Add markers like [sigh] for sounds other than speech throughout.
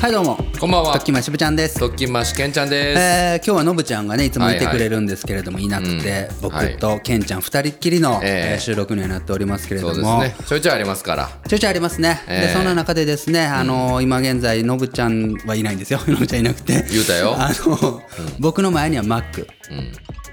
はいどうも。こんばんは。ときましぶちゃんです。とっきましけんちゃんです、えー今日はのぶちゃんがねいつもいてくれるんですけれども、いなくて、僕とけんちゃん二人っきりの、えええー収録にはなっておりますけれどそうもですね。ちょいちょいありますから。ちょいちょいありますね、ええでそんな中でですね、あのー今現在のぶちゃんはいないんですよ。[laughs] のぶちゃんいなくて。言うたよ。あの、僕の前には Mac うん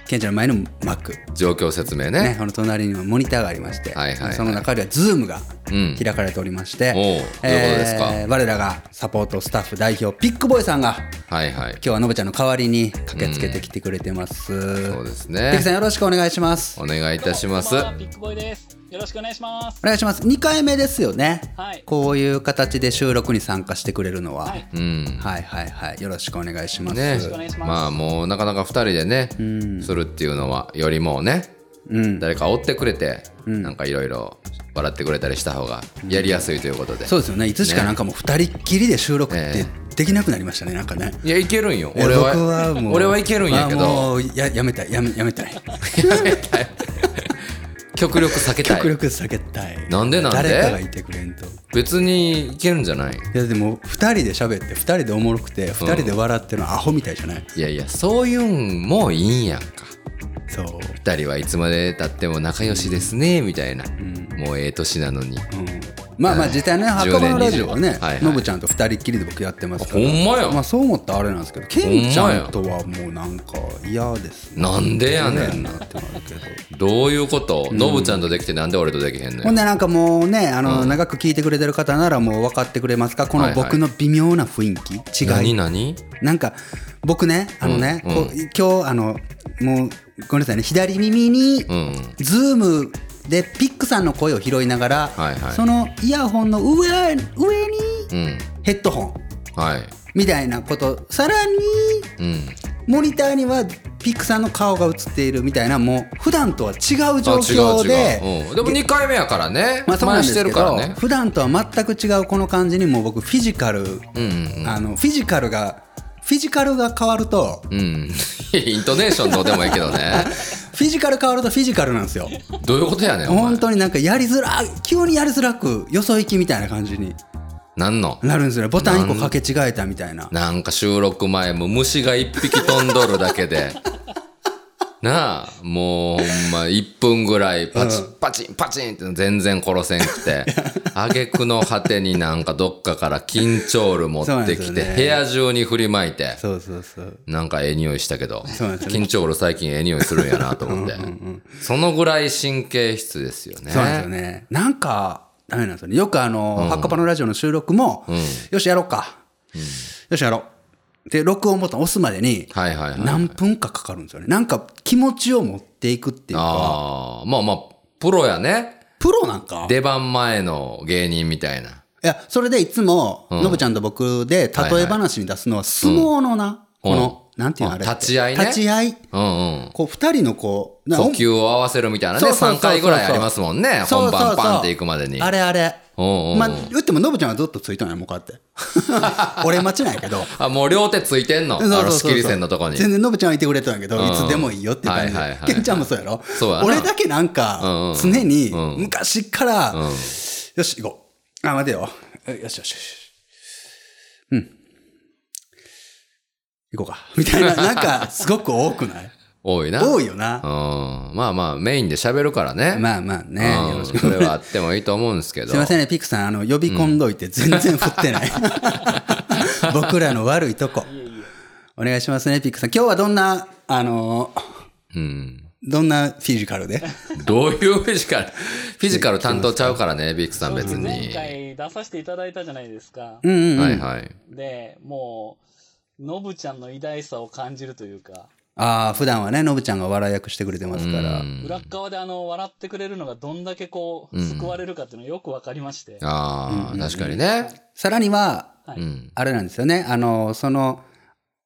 けんちゃんの前の Mac 状況説明ね。ね、この隣にはモニターがありまして、はいはいはい。その中では Zoom がうん。開かれておりまして、おうどういうことですか？我らがサポートスタッフ代表ピックボーイさんがはいはい。今日はのぶちゃんの代わりに駆けつけてきてくれてます、そうですピックさねんよろしくお願いします。お願いいたします。ピックボーイです。よろしくお願いします。お願いします。2回目ですよね、はい。こういう形で収録に参加してくれるのは、はい。うん。はいはいはい。よろしくお願いします、ね。ろしくお願いします。まあもうなかなか2人でねするっていうのはよりもねうん。誰か追ってくれてなんかいろいろ笑ってくれたりした方がやりやすいということで。そうですよね。いつしかなんかもう2人っきりで収録ってえできなくなりましたねなんかね。いやいけるんよ。いや俺は。僕はもう。俺はいけるんやけあどもうややめたい。やめやめたい [laughs] 極力避けたい。極力避けたい。なんでなんで？誰かがいてくれんと。い別にいけるんじゃない？やでも2人で喋って2人でおもろくて2人で笑ってるのアホみたいじゃない、いやいやそういうんもいいんやんか。そう、二人はいつまでたっても仲良しですねみたいな、もうええ年なのに。うん、まあまあ実際ね10墓場のラジオはね20はいはい。のぶちゃんと2人っきりで僕やってますからほんまや。まあそう思ったらあれなんですけどケンちゃんとはもうなんか嫌ですね。なんでやねん。なってなるけど。どういうこと？ノブちゃんとできてなんで俺とできへんのよほんでなんかもうねあの、長く聞いてくれてる方ならもう分かってくれますか？この僕の微妙な雰囲気、違い。何何？なんか僕ねあのね、今日あのもうごめんなさいね左耳にうん。ズームでピックさんの声を拾いながら、はいはい。そのイヤホンの上上にうん。ヘッドホン。はい。みたいなこと。さらにうん。モニターにはピックさんの顔が映っているみたいなもう普段とは違う状あ況で違うん、でも2回目やからね。まあそうなんですけど前してるからね。普段とは全く違うこの感じにもう僕フィジカル、うんうん。あのフィジカルがフィジカルが変わるとうん。[laughs] イントネーションどうでもいいけどね。[laughs] フィジカル変わるとフィジカルなんですよ。どういうことやねん本当になんかやりづらい急にやりづらくよそ行きみたいな感じになんの？なるんですよね。ボタン1個掛け違えたみたいな。なんか収録前も虫が一匹飛んどるだけで。なあ、もうほんま1分ぐらいパチンパチンパチンって全然殺せんくて、[laughs] 挙句の果てになんかどっかから緊張ル持ってきて、部屋中に振りまいて、そうそうそう。なんかええ匂いしたけど、緊張ル最近ええ匂いするんやなと思って。そのぐらい神経質ですよね。そうですよね。なんかダメなんですよね。よくあの、ハッカパのラジオの収録も、よしやろうか、よしやろうで録音ボタン押すまでに。何分かかかるんですよねなんか気持ちを持っていくっていうかああ、まあまあ、プロやね。プロなんか？出番前の芸人みたいな。いやそれでいつも、のぶちゃんと僕で例え話に出すのは相撲のな、この、なんていうのあれ立ち会いね。立ち会い。うんうん。こう二人のこうな呼吸を合わせるみたいなね、そうそうそうそう。3回ぐらいありますもんね。本番パンっていくまでに。あれあれ。おうおうまあ言ってものぶちゃんはずっとついとんやもうこうやって。[laughs] 俺待ちなんやけど。あ、もう両手ついてんの？あの仕切り線のとこに。全然のぶちゃんはいてくれたんやけど、うんいつでもいいよって感じで、はいはいはいケンちゃんもそうやろ。そうやな。俺だけなんか常にうん。昔から、うん。よし行こう。あ待てよ。よしよしよし。うん行こうかみたいな [laughs] なんかすごく多くない？多いな。い。多いよな、うん。まあまあ、メインで喋るからね。まあまあね、よろしくうんそれはあってもいいと思うんですけど。すいませんね、ピクさん、あの、呼び込んどいて全然振ってない。[laughs] 僕らの悪いとこ。お願いしますね、ピクさん。今日はどんな、あの、うん。どんなフィジカルで？どういうフィジカル？フィジカル担当ちゃうからね、ビックさん別前に。回出させていただいたじゃないですか。うんうんうん。はいはい。で、もう、のぶちゃんの偉大さを感じるというか、ああ、普段はね、のぶちゃんが笑い役してくれてますから。うん裏っ側であの、笑ってくれるのがどんだけこう、救われるかっていうのがよくわかりまして。ああ、確かにね。さらには、はいうん。あれなんですよね、あの、その、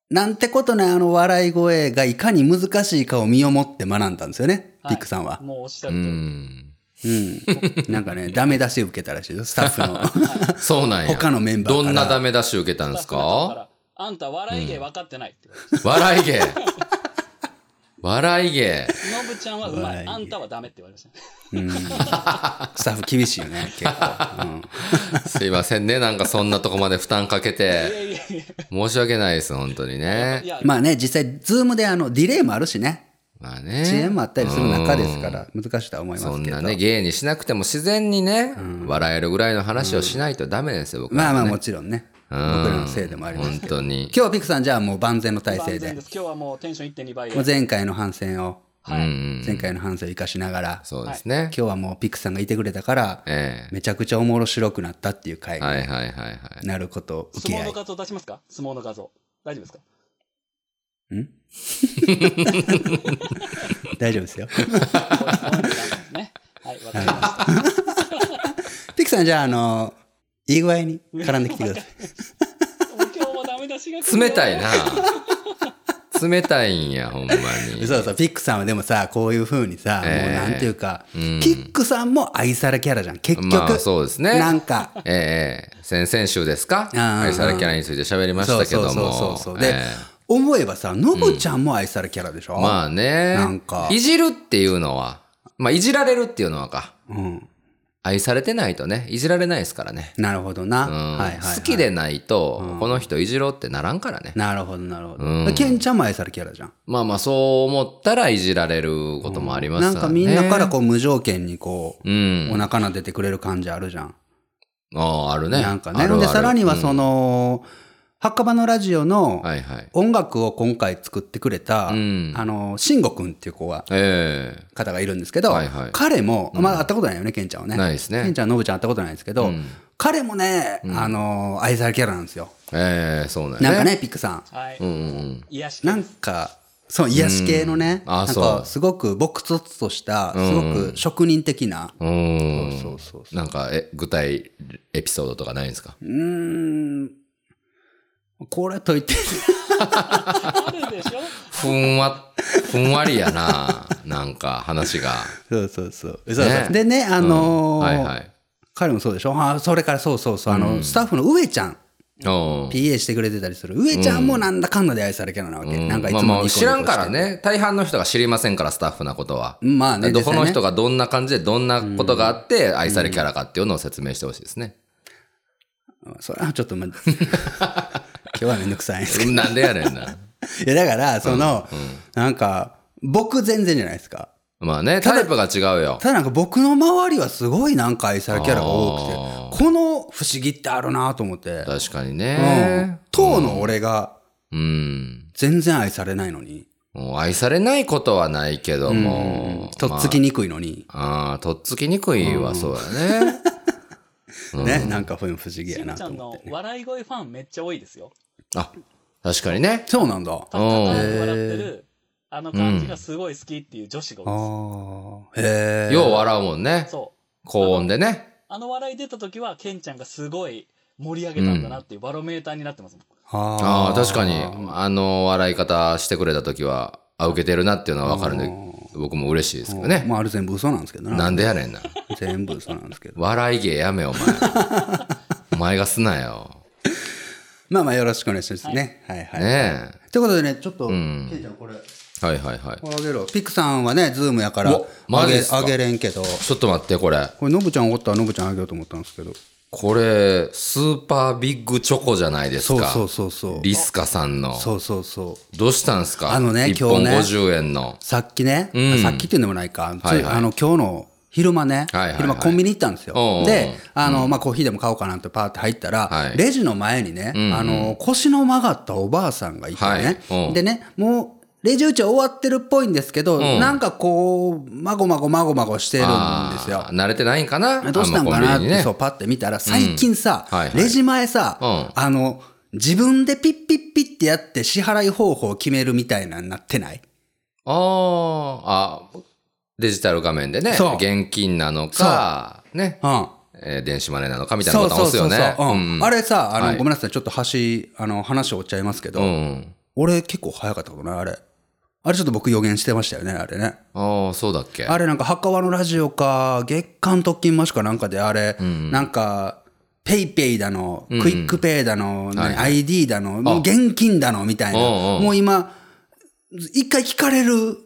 なんてことないあの笑い声がいかに難しいかを身をもって学んだんですよね、はいピックさんは。もうおっしゃうるとり。ん。うん。なんかね、ダメ出し受けたらしいよ、スタッフの。[laughs] そうなんや。他のメンバーからどんなダメ出し受けたんですだかあんた笑い芸分かってないって言われて。笑い芸。笑い芸。のぶちゃんはうまい。笑い芸あんたはダメって言われました。うん。[laughs] スタッフ厳しいよね、結構。うん。すいませんね。なんかそんなとこまで負担かけいやて。いやいや申し訳ないです、本当にいね。や、まあね、実際、ズームであの、ディレイもあるしね。まあね。遅延もあったりする中ですから、難しいとは思いますけど。そんなね、芸にしなくても自然にね、笑えるぐらいの話をしないとダメですよ、僕は、ね。まあまあもちろんね。僕らのせいでもあります本けど。当に。今日はピクさん、じゃあもう万全の体制で万全で。す。今日はもうテンション1.2倍でもう。前回の反省を、はい。前回の反省を生かしながら、そうですね。今日はもうピクさんがいてくれたから、えめちゃくちゃおもろ白くなったっていう回に。なることを受け合い。相撲の画像出しますか？相撲の画像。大丈夫ですか？[laughs] 大丈夫ですよ。はい、わかりました。ピクさん、じゃあ、あの、いい具合に絡んできてください。冷たいな。冷たいんや、ほんまに。そうそう、ピックさんはでもさ、こういう風にさ、ええもうなんていうか、うんピックさんも愛されキャラじゃん。結局。まあそうですねなんか、ええ先々週ですか？愛されキャラについて喋りましたけどそうそうそうもそう。。で、え思えばさ、ノブちゃんも愛されキャラでしょ、えまあね。なんかいじるっていうのは、まあいじられるっていうのはか。うん。愛されてないとね、いじられないですからね。なるほどな。うんはいはい、はい。好きでないと、この人いじろうってならんからね。なるほど、なるほど。うんケンちゃんも愛されキャラじゃん。まあまあそう思ったらいじられることもありますなんかみんなからここう無条件にこう、うん。お腹撫でてくれる感じあるじゃん。ああ、あるね。なんかね。あるあるで、さらにはうんその、墓場のラジオのはいはい。音楽を今回作ってくれた、うん。あの、慎吾くんっていう子が、ええ。方がいるんですけど、はいはい。彼も、まあ会ったことないよね、ケンちゃんはね。ないですね。ケンちゃん、ノブちゃん会ったことないんですけど、うん。彼もね、あの、愛されキャラなんですよ。ええそうなんやなんかね、ピックさん。はい。うんなんか、そう、癒し系のね、なん。うんあそう。か、すごく朴突とした、すごく職人的な、うーん。そうそうそなんか、え、具体エピソードとかないんですか？う。うーん、これといって、あるでしょ？ふんわ、ふんわりやな。なんか、話が。そうそうそう。そうそうねでね、あのーはいはい。彼もそうでしょ？あそれからそうそうそう、あの、スタッフの上ちゃん、お PA してくれてたりする。上ちゃんもなんだかんだで愛されキャラなわけ。なんかいつもまあまあ知らんから。ね。大半の人が知りませんから、スタッフなことは。まあね、どこの人がどんな感じでどんなことがあって愛されキャラかっていうのを説明してほしいですね。うんそれはちょっとま、[laughs] 今日はめんどくさいんですけど。なんでやねんな。[laughs] いや、だから、その、なんか、僕全然じゃないですか。まあね、タイプが違うよ。ただなんか僕の周りはすごいなんか愛されキャラが多あくて、この不思議ってあるなと思って。確かにうんの俺がうん。全然愛されないのに、もう愛されないことはないけども。とっつきにくいのに、ああ、とっつきにくいはそうだね。ね、なんかそういうの不思議しやなんちゃんの。笑い声ファンめっちゃ多いですよ。あ、確かにね。そうなんだ。あたたた笑ってる、あの感じがすごい好きっていう女子が多いです。あ。へえ。よう笑うもんね。そう。高音でね。あの笑い出た時は、ケンちゃんがすごい盛り上げたんだなっていうバロメーターになってますもん。ああ、確かに。あの笑い方してくれた時は、あ、受けてるなっていうのはわかるんで、僕も嬉しいですけどね。まあ、あれ全部嘘なんですけどな。なんでやねんな。全部嘘なんですけど。笑い芸やめよ、お前。[laughs] お前がすなよ。まあまあ、よろしくお願いしますね。はいはい。ねということでね、ちょっと、んケンちゃんこれ、え。はいはいはい。これあげろ。ピクさんはね、ズームやからあげあげれんけど、ちょっと待って、これ。これ、ノブちゃんおったらノブちゃんあげようと思ったんですけど。これ、スーパービッグチョコじゃないですか。そうそうそう。リスカさんの。そうそうそう。どうしたんすか？あのね1本今日ね50円の。さっきね、うんさっきっていうのもないか、はいはいあの今日の昼間ね、はいはいはい昼間コンビニ行ったんですよ。おうおうで、あの、まあ、コーヒーでも買おうかなってパーって入ったら、はいレジの前にね、んうんあの、腰の曲がったおばあさんがいてはいね、おうでね、もう、レジ打ち終わってるっぽいんですけど、ん。なんかこう、まごまごまごまごしてるんですよ。慣れてないんかな？どうしたんかなって、ね。そう、パッて見たら、最近さ、はいはい。レジ前さ、うん。あの、自分でピッピッピッってやって支払い方法を決めるみたいなになってない？あー。あ、デジタル画面でね、現金なのか、ね、うん。えー電子マネーなのかみたいなボタン押すよね。あれさ、あの、はい。ごめんなさい、ちょっと端、あの、話を追っちゃいますけど、うん。俺結構早かったことない、あれ。あれちょっと僕予言してましたよね、あれね。ああ、そうだっけあれなんか、墓場のラジオか、月曜特勤マッシュかなんかで、あれ、なんか、ペイペイだの、クイックペイだの、はい何 ID だの、もう現金だの、みたいな。もう今、一回聞かれる。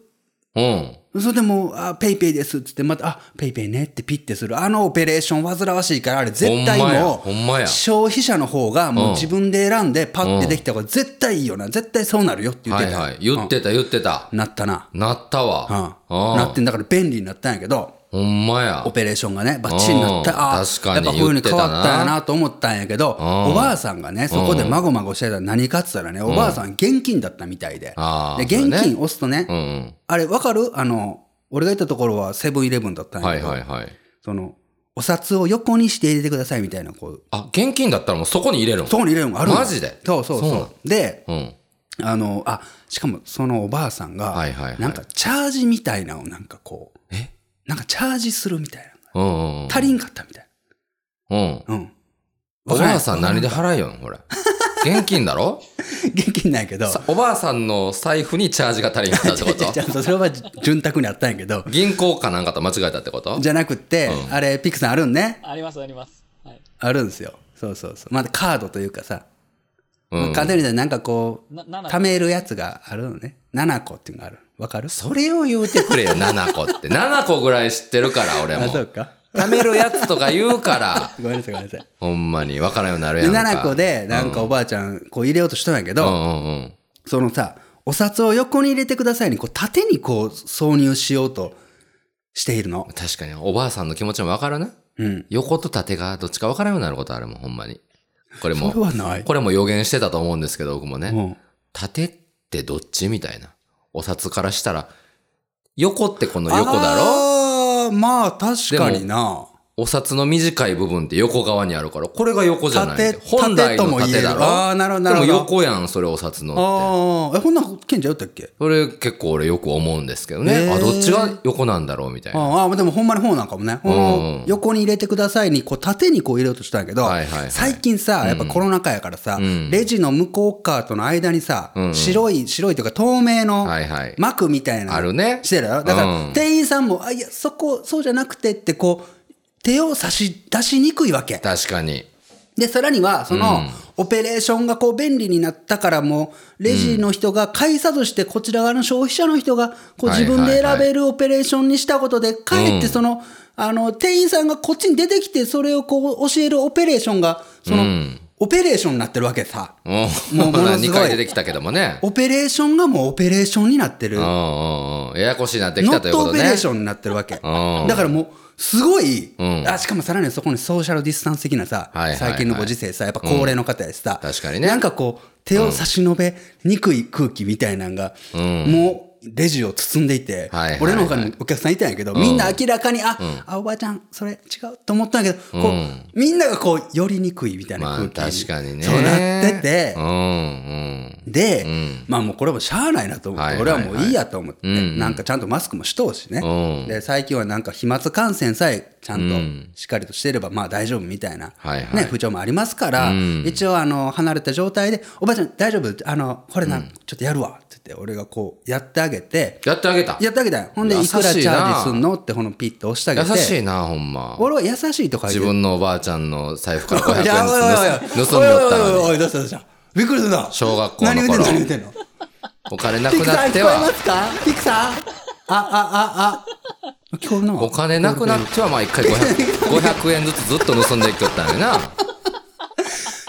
うん。それでもう、あ、ペイペイですっつって、また、あ、ペイペイねってピッてする。あのオペレーション煩わしいから、あれ絶対もう、消費者の方がもううん自分で選んでパッてできた方が絶対いいよな。絶対そうなるよって言ってた。はいはい。言ってた言ってた。なったな。なったわ。うん。なってんだから便利になったんやけど、ほんまやオ。ペレーションがね、バッチリになった。うんあ確かにやっぱこういう風に変わったんやなと思ったんやけど、んおばあさんがね、そこでまごまごしてたら何かっつったらね、おばあさん現金だったみたいで。で、現金押すとねう、んあれわかる？あの、俺が行ったところはセブンイレブンだったうんん。やけど、はいはいはい。その、お札を横にして入れてくださいみたいな、こう、あ、現金だったらもうそこに入れるの？そこに入れるのがあるのマジで？そうそうそう。で、うん。あの、あ、しかもそのおばあさんが、はいはいはいなんかチャージみたいなのをなんかこう、えなんかチャージするみたいうんうんうんな。足りんかったみたいうん。な。うん。おばあさん何でわ払えよん、これ。[laughs] 現金だろ？現金なんやけど、さおばあさんの財布にチャージが足りなかったってこ [laughs] ちゃとんとそれは潤沢にあったんやけど、銀行かなんかと間違えたってこと？じゃなくって、うんあれ、ピクさんあるんね？ありますあります。はい。あるんですよ。そうそうそう。まだカードというかさ、うん。簡単に言うとなんかこう、な、7貯めるやつがあるのね。7個っていうのがある。わかる？それを言うてくれよ、[laughs] 7個って。7個ぐらい知ってるから、俺あ、も。そうか。貯めるやつとか言うから、[laughs] ごめんなさい、ごめんなさい。ほんまに分からんようになるで、やんか。7個で、なんかおばあちゃん、こう入れようとしたんやけど、うんうんうん。そのさ、お札を横に入れてくださいに、こう縦にこう挿入しようとしているの。確かに、おばあさんの気持ちも分かるな。うん。横と縦がどっちか分からんようになることあるもん、ほんまに。これも、はない。これも予言してたと思うんですけど、僕もね。うん。縦ってどっち？みたいな。お札からしたら、横ってこの横だろ？まあ確かにな。お札の短い部分って横側にあるから、これが横じゃない縦本来の縦だろ。あーなるほどなるほど。でも横やん、それお札のって。ああ、え、こんなんケンちゃんやったっけ？それ結構俺よく思うんですけどね。あ、どっちが横なんだろうみたいな。ああ、でもほんまに方なんかもね。こうん。横に入れてくださいに、こう縦にこう入れようとしたんやけどはいはいはい、最近さ、やっぱコロナ禍やからさん、レジの向こう側との間にさんう、ん。白い、白いというか透明のはいはい。膜みたいなのあるね。してるだかうん。ら店員さんも、あ、いや、そこ、そうじゃなくてってこう、手を差し出しにくいわけ。確かに。で、さらには、その、うんオペレーションがこう便利になったからもう、レジの人が返さずして、こちら側の消費者の人が、こうはい自分で選べるオペレーションにしたことで、かえってその、あの、店員さんがこっちに出てきて、それをこう教えるオペレーションが、その、うんオペレーションになってるわけさ。もう、ものすごい2回出てきたけどもね。オペレーションがもうオペレーションになってる。ややこしいなってきたということね。ノットオペレーションになってるわけ。うんだからもう、すごい、うん。あ、しかもさらにそこにソーシャルディスタンス的なさ、最近のご時世さ、やっぱ高齢の方やしさ、確かにね。なんかこう、手を差し伸べにくい空気みたいなのが、もう、レジを包んでいて、俺の他にお客さんいたんやけど、みんな明らかに、あ、あ、おばあちゃん、それ違うと思ったんやけど、こう、うんみんながこう、寄りにくいみたいなまあ空気に、確かにね。そうなってて。で、ん。まあもうこれもしゃあないなと思って、俺はもういいやと思って、なんかちゃんとマスクもしとうしね、うん。で最近はなんか飛沫感染さえちゃんうん。としっかりとしてればまあ大丈夫みたいな、ね、不調もありますから、うん。一応あの離れた状態で「おばあちゃん大丈夫？あのこれな、ちょっとやるわ」って俺がこうやってあげてやってあげた？やってあげたよほんでいくらチャージすんのってこのピッと押してあげて優しいな、ほんま。俺は優しいとか自分のおばあちゃんの財布から500いやおいおいおい円ずつ盗盗みよったのに。おいおいおいおいどうしたどうした？びっくりするな小学校の頃何言ってんの？何言ってんの？お金なくピクさなんって聞こえまは、すかピクさんあ、あ、あ、あ。聞こえるな。お金なくなっては、まあ一回 500, 500 [laughs] 円ずつずっと盗んでいきよったんやな。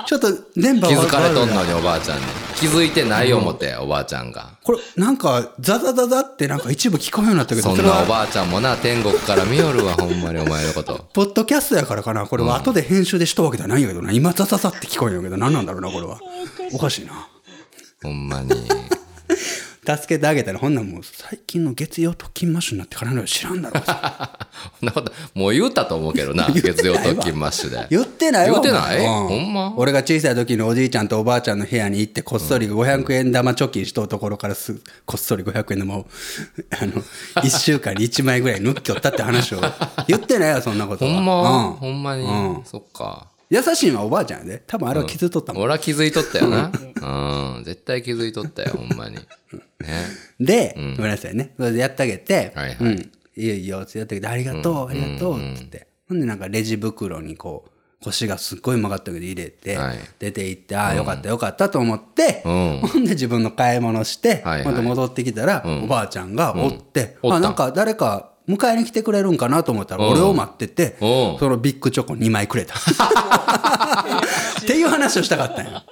ちょっと電波気づかれとんのにおばあちゃんに。気づいてない思って、おばあちゃんが。これ、なんか、ザザザザってなんか一部聞こえるようになったけど、そんなおばあちゃんもな、天国から見よるわ、ほんまにお前のこと。ポッドキャストやからかな。これは後で編集でしとわけじゃないんやけどな。今ザザザって聞こえるんやけど、何なんだろうな、これは。おかしいな。ほんまに。助けてあげたら、ほんなんもう最近の月曜特勤マッシュになってからの知らんだろ。そんなこと、もう言ったと思うけどな、[laughs] 月曜特勤マッシュで。言ってないわ。言ってない？ほんま？俺が小さい時のおじいちゃんとおばあちゃんの部屋に行って、こっそり500円玉貯金しとうところからす、こっそり500円玉を、あの、1週間に1枚ぐらい抜きよったって話を。言ってないよ、そんなことは。[laughs] ほんま、うんほんまに、うんそっか。優しいのはおばあちゃんやで。多分あれは気づいとったもん。俺は気づいとったよな。うん。絶対気づいとったよ、ほんまに。ね。で、ごめんなさいね。それでやってあげて、はいはいうん。いいよいいよ、ってやってあげて、ありがとう、ありがとう、つって。ほんでなんかレジ袋にこう、腰がすっごいうまかったけど入れて、はい出て行って、ああ、よかったよかったと思って、うんほんで自分の買い物して、はいはいまた戻ってきたら、んおばあちゃんがおって、うんおったあなんか誰か迎えに来てくれるんかなと思ったら、俺を待ってて、うんそのビッグチョコ2枚くれた。っていう話をしたかったんや。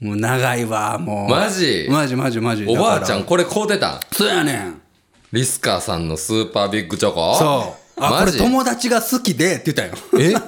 もう長いわ、もう。マジ？マジマジマジ。おばあちゃんこれ買うてたん？そうやねん。リスカーさんのスーパービッグチョコ？そう。あ、これ友達が好きでって言ったよ。え？うん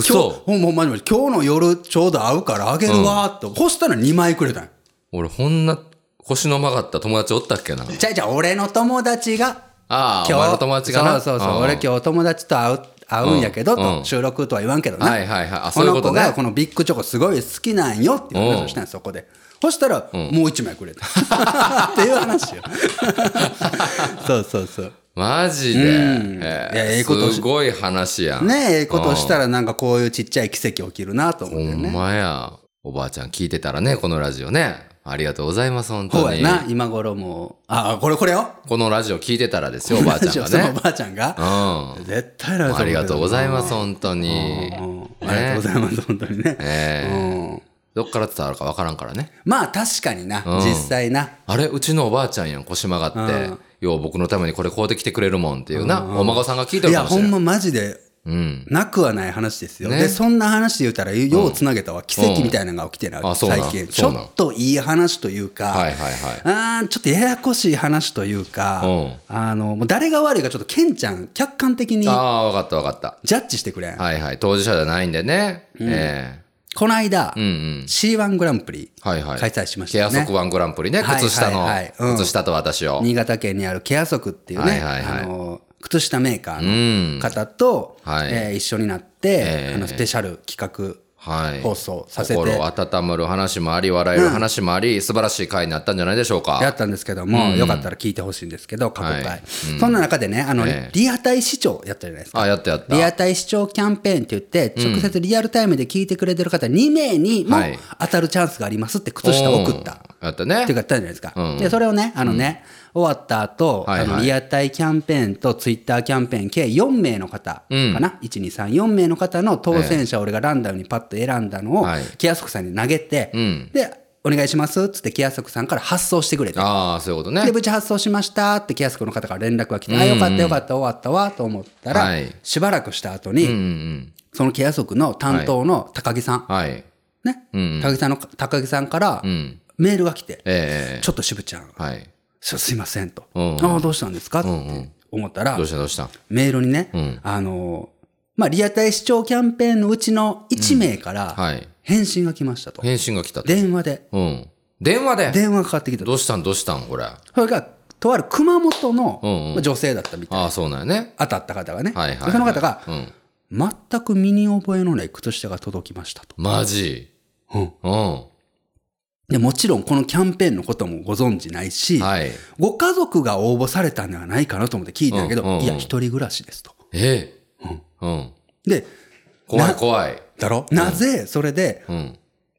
嘘今日ほんまほんまに今日の夜ちょうど会うからあげるわーって。そしたら2枚くれたんよ俺こんな腰の曲がった友達おったっけな？じゃあじゃあ俺の友達が、ああ、お前の友達がな。そうそうそう。ん俺今日友達と会う、会うんやけど、うんと、収録とは言わんけどな。はいはいはいあこの子がこのビッグチョコすごい好きなんよっていう話をしたんよそこで。そしたら、もう1枚くれた。[laughs] っていう話よ。[laughs] そうそうそう。マジで。んえええことしすごい話やん。ねえ、ええことしたらなんかこういうちっちゃい奇跡起きるなと思ってほんね。まや。おばあちゃん聞いてたらね、このラジオね。ありがとうございます、本当に。な、今頃もう。あ、これこれよ。このラジオ聞いてたらですよ、おばあちゃんそのおがね。[laughs] ばあちゃんが。うん。絶対なありがとうございます、うん本当に。ありがとうございます、本当にね。ええうんどっから伝わるかわからんからね。まあ確かにな、うん実際な。あれうちのおばあちゃんやん、腰曲がってうん。よう僕のためにこれ買うてきてくれるもんっていうな。お孫さんが聞いていや、るかもしれない。ほんまマジで、うん。なくはない話ですよ。ねで、そんな話で言ったら、ようつなげたわ。奇跡みたいなのが起きてない、あそうなん最近。ちょっといい話というか、はいはいはい。あーちょっとややこしい話というか、うんあの、もう誰が悪いかちょっとケンちゃん、客観的にああ、わかったわかった。ジャッジしてくれん。はいはい。当事者じゃないんでね。えこの間、えうんうん。C1 グランプリはいはい。開催しましたよね。ケア足ワングランプリね。はい靴下のはいはいうん、靴下と私を。新潟県にあるケア足っていうね、はいはいはいあの靴下メーカうーのん。方と、はいえー一緒になって、えーあのスペシャル企画はい。放送させて心温まる話もあり、笑える話もあり、素晴らしい回になったんじゃないでしょうか。やったんですけども、よかったら聞いてほしいんですけど、過去回。はいそんな中でね、あの、ええリアタイ視聴やったじゃないですか。あ、やったやった。リアタイ視聴キャンペーンって言って、直接リアルタイムで聞いてくれてる方2名にもはい当たるチャンスがありますって靴下を送った。うん。やったねっていう。か言ったじゃないですか。うんで、それをね、あのね、終わった後、はいはいあのリアタイキャンペーンとツイッターキャンペーン計4名の方かうんな、1、2、3、4名の方の当選者を俺がランダムにパッと選んだのを、はいケアソクさんに投げて、うんで、お願いしますっつってケアソクさんから発送してくれて。ああ、そういうことねで、。無事発送しましたってケアスクの方から連絡が来て、あ、よかったよかった、終わったわと思ったら、はいしばらくした後に、うんうんそのケア足の担当の高木さん、うん。はい。ね、うんうん高木さんの、高木さんからうん。メールが来て、ええちょっと渋ちゃん、はい。すすいませんと。うんああ、どうしたんですか？ってんうん思ったらどう、したどうした？メールにね、んあのー、まあ、リアタイ視聴キャンペーンのうちの1名からはい。返信が来ましたと。返信が来たと。電話で、うん。電話で？電話がかかってきたと。どうしたん？どうしたん？これ。あそれが、とある熊本の女性だったみたい。あ、そうなんやね。当たった方がね。はいはいはいでその方が、うん。全く身に覚えのない靴下が届きましたと。マジ？うんうん。でもちろんこのキャンペーンのこともご存知ないし、はい。ご家族が応募されたんではないかなと思って聞いたんだけど、うんうんうんいや、一人暮らしですと。ええ。うん。で、怖いな怖い。だろ、なぜそれでうん。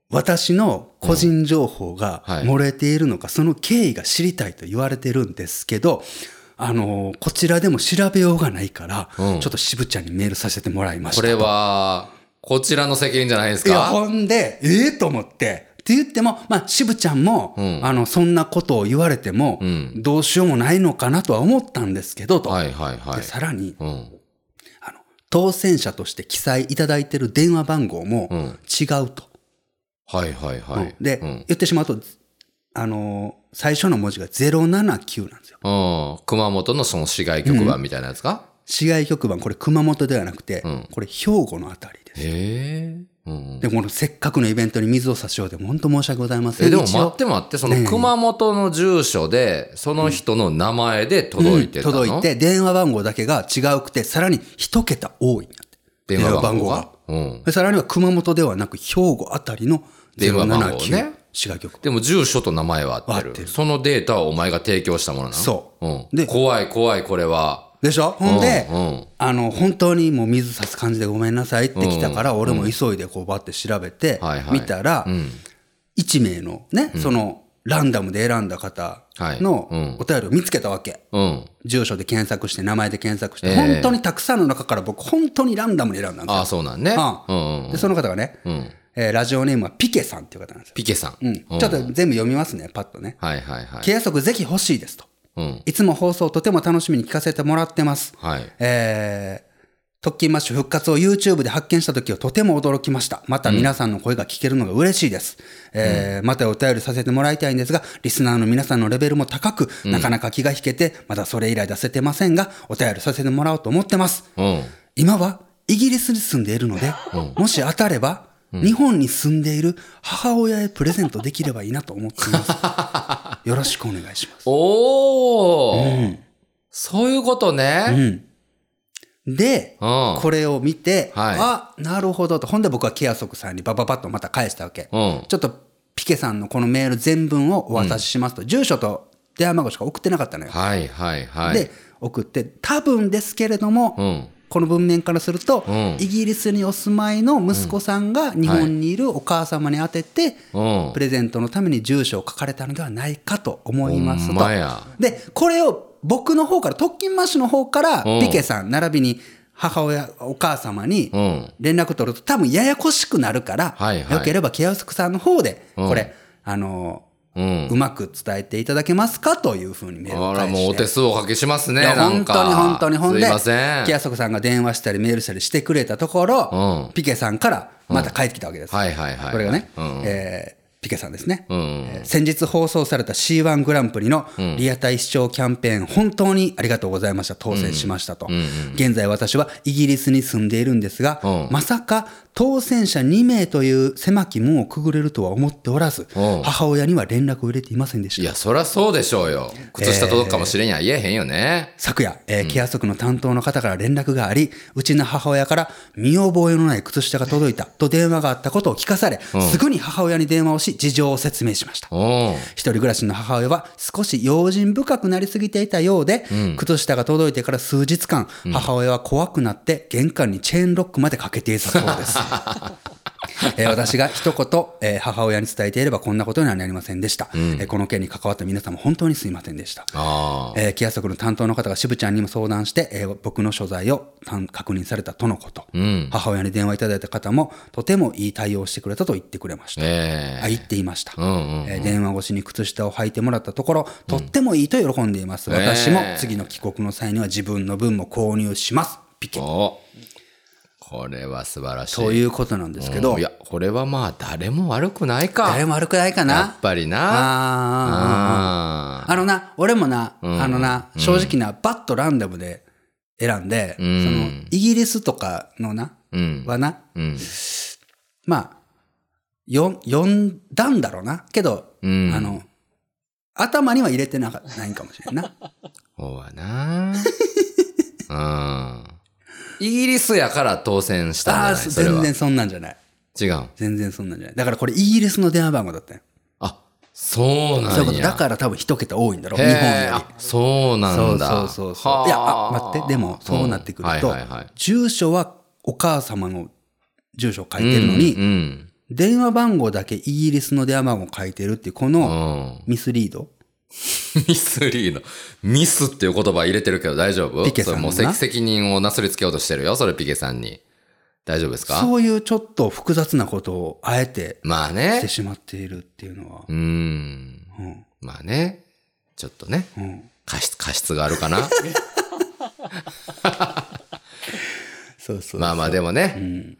私の個人情報がはい漏れているのか、その経緯が知りたいと言われてるんですけど、あのーこちらでも調べようがないから、うんちょっと渋ちゃんにメールさせてもらいました。これは、こちらの責任じゃないですいや、かほんで、ええと思って。って言っても、まあ、渋ちゃんも、うんあの、そんなことを言われても、うんどうしようもないのかなとは思ったんですけど、と。はいはいはいで。さらに、うん。あの、当選者として記載いただいてる電話番号もうん違うと。はいはいはいうん。で、うん言ってしまうと、あのー最初の文字が079なんですよ。うん。熊本のその市外局番みたいなやつか？市外局番、これ熊本ではなくて、うんこれ兵庫のあたりです。へえ。うん。で、このせっかくのイベントに水を差しようで、本当申し訳ございません。え、でも待って待って、その熊本の住所で、その人の名前で届いてたの、うん届いて、電話番号だけが違うくて、さらに一桁多い。電話番号が？うん。でさらには熊本ではなく、兵庫あたりの電話番号079ね滋賀局。でも住所と名前は合ってる。合ってるそのデータはお前が提供したものなの？そううん。で怖い怖いこれは。でしょ？ほんで、うんうんあの、本当にもう水差す感じでごめんなさいって来たから、俺も急いでこうバって調べて見たら、うん。1名のね、その、ランダムで選んだ方のお便りを見つけたわけ。うん。住所で検索して、名前で検索して、ええ本当にたくさんの中から僕、本当にランダムに選んだんですよ。ああ、そうなんね。で、その方がね、うん。えーラジオネームはピケさんっていう方なんですよ。ピケさん。うん。ちょっと全部読みますね、パッとね。はいはいはい。契約則ぜひ欲しいですと。うん。いつも放送とても楽しみに聞かせてもらってます。はい。えー、特勤マッシュ復活を YouTube で発見した時はとても驚きました。また皆さんの声が聞けるのが嬉しいです。えーまたお便りさせてもらいたいんですが、リスナーの皆さんのレベルも高く、なかなか気が引けて、まだそれ以来出せてませんが、お便りさせてもらおうと思ってます。うん。今はイギリスに住んでいるので、もし当たれば、日本に住んでいる母親へプレゼントできればいいなと思っています。[laughs] よろしくお願いします。おー、そういうことね。で、うん。これを見て、はいあ、なるほどと。ほんで僕はケアソクさんにバババッとまた返したわけ。うん。ちょっとピケさんのこのメール全文をお渡ししますと、住所と電話番号しか送ってなかったのよ。はいはいはい。で、送って、多分ですけれども、うん。この文面からすると、うんイギリスにお住まいの息子さんが日本にいるお母様に宛てて、うんプ。レゼントのために住所を書かれたのではないかと思いますと。で、これを僕の方から、特勤マッシュの方から、うんピケさん、並びに母親、お母様にうん。連絡取ると多分ややこしくなるから、はいはいよければケアスクさんの方で、うんこれ、あの、う。まく伝えていただけますかというふうにメールを返して。もうお手数おかけしますね。いやなんか。本当に本当にほんで、すいません。ケアソクさんが電話したりメールしたりしてくれたところ、うんピケさんからまた帰ってきたわけです。はいはいはい。これがね、うん。えーピケさんですね。うん。えー先日放送された C1 グランプリのリアタイ視聴キャンペーン、本当にありがとうございました。当選しましたと。現在私はイギリスに住んでいるんですが、うんまさか当選者2名という狭き門をくぐれるとは思っておらず、うん母親には連絡を入れていませんでした。いや、そりゃそうでしょうよ。靴下届くかもしれんや、言えへんよね。昨夜、えーケア足の担当の方から連絡があり、うちの母親から見覚えのない靴下が届いたと電話があったことを聞かされ、すぐに母親に電話をし、事情を説明しました。うん。一人暮らしの母親は少し用心深くなりすぎていたようで、靴下が届いてから数日間、母親は怖くなって玄関にチェーンロックまでかけていたそうです。[laughs] えー私が一言、えー母親に伝えていればこんなことにはなりませんでした。えーこの件に関わった皆様本当にすいませんでした。ああ。えー、ケア足の担当の方が渋ちゃんにも相談して、えー僕の所在を担確認されたとのこと、うん。母親に電話いただいた方も、とてもいい対応をしてくれたと言ってくれました。えあ言っていました、うんうんえー電話越しに靴下を履いてもらったところ、とってもいいと喜んでいます。私もえー次の帰国の際には自分の分も購入します。ピケ。おこれは素晴らしい。ということなんですけど、うんいや、これはまあ、誰も悪くないか。誰も悪くないかなやっぱりな。あーああのな、俺もな、あのな、正直な、バッとランダムで選んで、その、イギリスとかのな、うん。はな、うん。まあ、よ読んだんだろうな。けど、うんあの、頭には入れてなかないんかもしれんな。[laughs] そうはな。[laughs] うん。イギリスやから当選したんじゃああ、ないそれは。全然そんなんじゃない。違う。全然そんなんじゃない。だからこれイギリスの電話番号だったよ。あ、そうなんや。そういうこと。だから多分一桁多いんだろう。日本よあそうなり。んだ。そうそうそういや、あ、待って。でも、そうなってくると、うんはいはいはい住所はお母様の住所を書いてるのに、うんうん。電話番号だけイギリスの電話番号を書いてるっていう、こうのん。ミスリード。[laughs] ミスリード。ミスっていう言葉入れてるけど大丈夫？ピケさんもう責責任をなすりつけようとしてるよ。それピケさんに。大丈夫ですか？そういうちょっと複雑なことをあえてしてまあね。しまっているっていうのはう。ん。うん。まあね。ちょっとね。うん。過失、過失があるかな？[laughs] そうそう。まあまあでもね。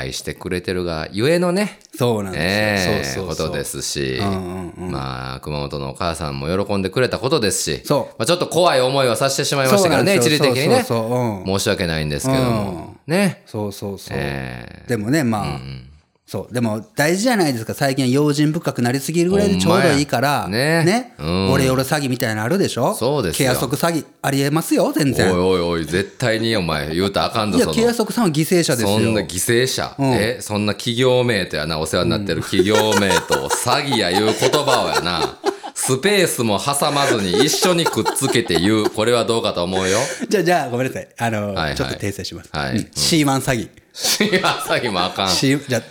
愛してくれてるがゆえのね。そうなんえですよ。えことで。すし、んうんうんまあ、熊本のお母さんも喜んでくれたことですし、そうまあ、ちょっと怖い思いをさせてしまいましたからね、一時的にね。そうそうそううん申し訳ないんですけども。ね。そうそうそう。えでもね、まあ、そう。でも大事じゃないですか。最近は用心深くなりすぎるぐらいでちょうどいいから。ほんまやねうんオレオレ詐欺みたいなのあるでしょ？そうですよケア足詐欺ありえますよ、全おい然。おいおい、絶対にお前言うたらあかんぞ、いや、その。ケア足さんは犠牲者ですよ。そんな犠牲者、え、そんな企業名とやな、お世話になってる企業名と詐欺やいう言葉をやな、[laughs] スペースも挟まずに一緒にくっつけて言う。これはどうかと思うよ。じゃあ、じゃあ、ごめんなさい。あの、はいはいちょっと訂正します。はいうん C1 詐欺。いや、詐欺もあかん。C、じゃ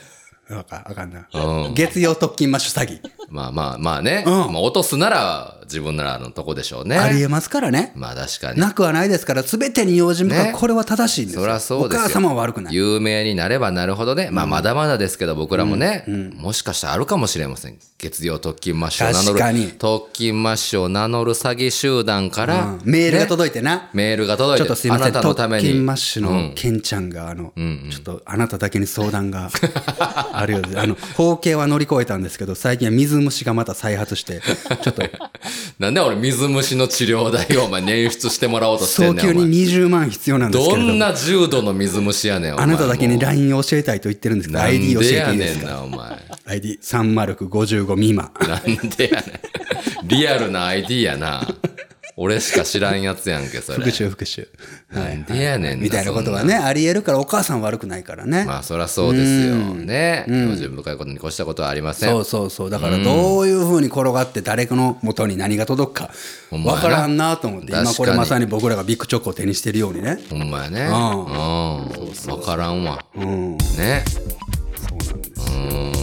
あ、わかあかんな。うん月曜特勤マッシュ詐欺。まあまあまあね。うんまあ落とすなら自分ならのとこでしょうね。ありえますからね。まあ確かに。なくはないですから、すべてに用心深ねく、これは正しいんですよ。そりゃそうですよ。お母様は悪くない。有名になればなるほどね。まあまだまだですけど僕らもね、もしかしたらあるかもしれません。月曜特勤マッシュを名乗る。確かに特勤マッシュを名乗る詐欺集団から、うんメールがね届いてな。メールが届ちょいてっとすいません、あなたのために。特勤マッシュのうんケンちゃんが、あの、ちょっとあなただけに相談が [laughs] あるようで、あの、包茎は乗り越えたんですけど、最近は水虫がまた再発して、[laughs] ちょっと、なんで俺水虫の治療代をお前捻出してもらおうとしてんねん。早急にお前20万必要なんですけれども。どんな重度の水虫やねん。あなただけに LINE を教えたいと言ってるんですけど、なん ID 教えていでやいですか？ねんな、お前。?ID30955 未満。なんでやねん。リアルな ID やな。俺しか知らんやつやんけ、それ。復習復習。なんでやねんな。みたいなことがね、あり得るからお母さん悪くないからね。まあ、そりゃそうですよ。ね。用心深いことに越したことはありません。そうそうそう。だからどういうふうに転がって誰かの元に何が届くかわからんなと思って、今これまさに僕らがビッグチョコを手にしてるようにね。ほんまやね。んうん。わからんわ。うん。ね。そうなんです。うん。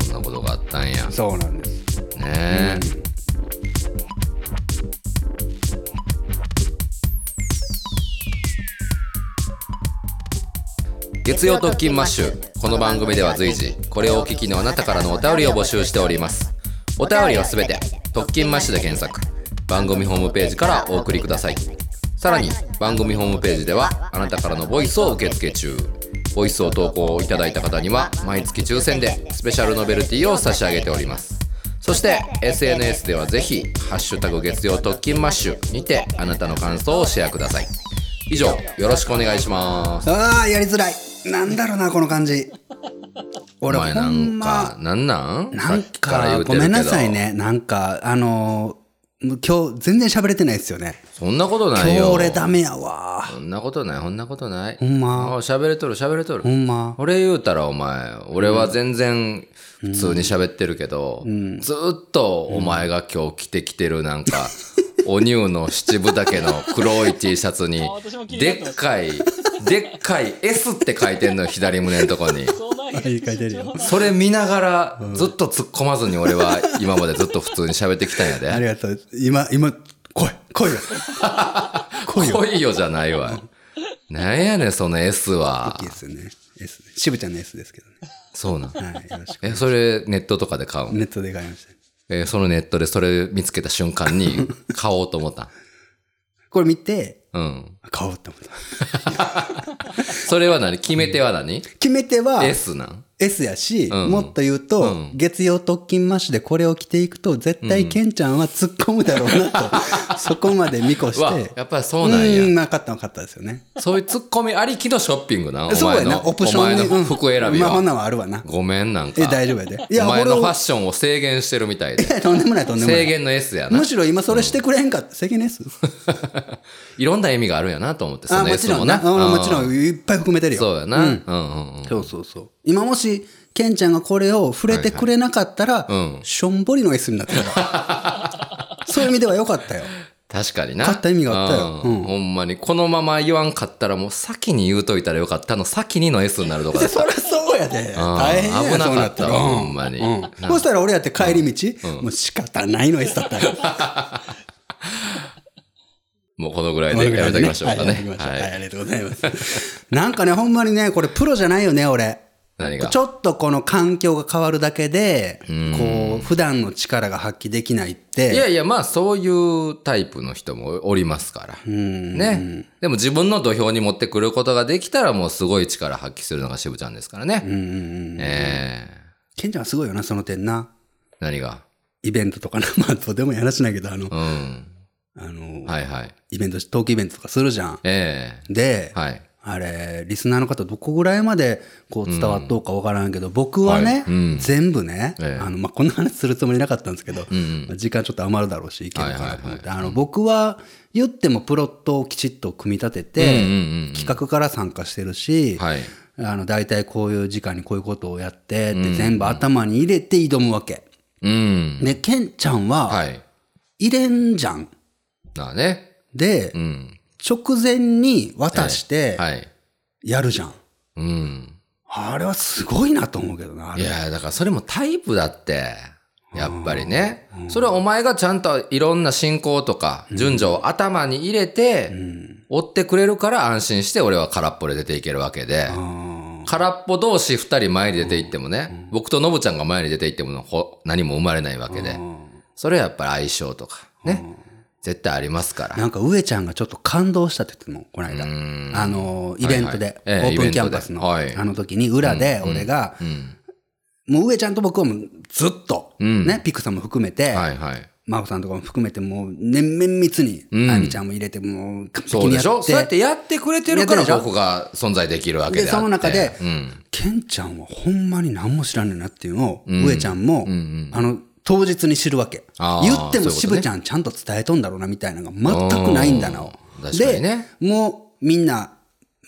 そんなことがあったんや。そうなんです。ね月曜特勤マッシュ。この番組では随時これをお聞きのあなたからのお便りを募集しております。お便りはすべて特勤マッシュで検索。番組ホームページからお送りください。さらに番組ホームページではあなたからのボイスを受付中。ボイスを投稿いただいた方には毎月抽選でスペシャルノベルティを差し上げております。そして SNS ではぜひ「ハッシュタグ月曜特勤マッシュ」にてあなたの感想をシェアください。以上よろしくお願いします。ああ、やりづらい。なんだろうな、この感じ。俺、お前なほんんまか、なんなん？なんさっきから言か、うてるけどごめんなさいね。なんか、あのー、今日全然喋れてないですよね。そんなことな今日いよ俺ダメやわ。そんなことないそんなことないほんまあ喋れとる喋れとるほんま。俺言うたらお前俺は全然普通に喋ってるけど、ずっとお前が今日着てきてるなんか、[laughs] お乳の七分丈の黒い T シャツにでっかいでっかい S って書いてんのよ左胸のとこにそうなんやいい書いてるよそれ見ながらずっと突っ込まずに俺は今までずっと普通に喋ってきたんやあでりがとう。今、今、来い、来いよ。[laughs] 来いよ。来いよじゃないわなんやねんその S はいいですよね。S ね。渋ちゃんの S ですけどね。そうなんはい、よろしく。えそれネットとかで買うん？ネットで買いました。えーそのネットでそれ見つけた瞬間に [laughs] 買おうと思った。これ見て、うん。買おうって思った。[laughs] それは何？決め手は何？決め手は ?S なん？S やし、うんもっと言うと、うん月曜特勤マッシュでこれを着ていくと、絶対ケンちゃんは突っ込むだろうなと、[laughs] そこまで見越しわて、やっぱりそうなんや。ん、なかったなかったですよね。そういうツッコミありきのショッピングな。おそうやな、オプションお前にの服選びまあ、こんなは。んはあるわな。ごめんなんか。え、大丈夫やで。いや、お前のファッシションを制限してるみたいで。ョン。とんでもない、とんでもない。制限の S やなむ。しろ今それしてくれへんかった。制限 S? [laughs] いろんな意味があるんやなと思って、そあ、のもちろんな。な。うんもちろうんん、いっぱい含めてるよ。そうやな。うんうんうん。そうそうそう。今もし、ケンちゃんがこれを触れてくれなかったら、うんしょんぼりの S になってた。[laughs] そういう意味ではよかったよ。確かにな。勝った意味があったようんうんほんまに。このまま言わんかったらもう先に言うといたらよかったの先にの S になるとかそりゃそうやで。大変や危なかったわほんまにそしたら俺やって帰り道、もう仕方ないの S だったよ。[laughs] もうこのぐらいでやめときましょうかね。はい。ありがとうございます。なんかね、ほんまにね、これプロじゃないよね、俺。ちょっとこの環境が変わるだけで、こう、普段の力が発揮できないって。いやいや、まあそういうタイプの人もおりますから。ね。でも自分の土俵に持ってくることができたらもうすごい力発揮するのが渋ちゃんですからね。ええケンちゃんはすごいよな、その点な。何が？イベントとかな。[laughs] まあ、どうでもいい話ないけど、あの、うん。あの、はいはい。イベント、トークイベントとかするじゃん。ええで、はい。あれ、リスナーの方どこぐらいまでこう伝わっとうかわからんけど、僕はね、全部ね、ええあの、まあ、こんな話するつもりなかったんですけど、時間ちょっと余るだろうし、いけるかなと思って、はいあの、僕は言ってもプロットをきちっと組み立てて、企画から参加してるし、はい。あの、大体こういう時間にこういうことをやってって全部頭に入れて挑むわけ。うん。で、ケンちゃんは、はい。入れんじゃん。なあね。で、うん。直前に渡して、はい。やるじゃん。うん。あれはすごいなと思うけどな。いや、だからそれもタイプだって。やっぱりね。それはお前がちゃんといろんな進行とか、順序を頭に入れて、追ってくれるから安心して俺は空っぽで出ていけるわけで。空っぽ同士二人前に出ていってもね、僕とノブちゃんが前に出ていってもほ何も生まれないわけで。それはやっぱり相性とか、ね。絶対ありますから。なんか上ちゃんがちょっと感動したって言ってたの、この間。あの、イベントで、はいはいええオープンキャンパスの、あの時に裏で俺が、もう上ちゃんと僕はもうずっと、ね、ピクさんも含めて、はいはい。マコさんとかも含めてもう年綿密に、あゆみちゃんも入れてもう完璧そうでにやって。しょ？そうやってやってくれてるから僕が存在できるわけで。その中で、うん。ケンちゃんはほんまに何も知らんねんなっていうのを、上ちゃんも、あの、当日に知るわけ。言っても渋ちゃんちゃんと伝えとんだろうなみたいなのが全くないんだな。うん確かにねで、もうみんな、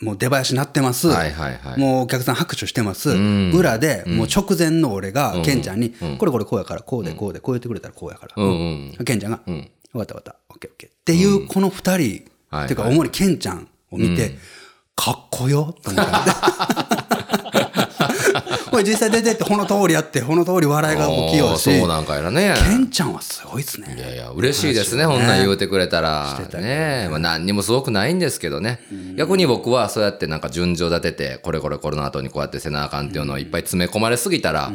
もう出囃子なってます。はいはいはいもうお客さん拍手してます。裏で、もう直前の俺が、ケンちゃんに、これこれこうやから、こうでこうで、こう言ってくれたらこうやから。うんうん。ケンちゃんが、わかったわかった、オッケーオッケー。っていう、この二人、はいていうか、主にケンちゃんを見て、かっこよと思った。[laughs] [laughs] これ実際出てって、この通りやって、この通り笑いが起きようし、そうなんかやらね。ケンちゃんはすごいっすね。いやいや、嬉しいですね、こんなん言うてくれたら。ねまあ何にもすごくないんですけどね。逆に僕はそうやってなんか順序立てて、これこれこれの後にこうやってせなあかんっていうのをいっぱい詰め込まれすぎたら、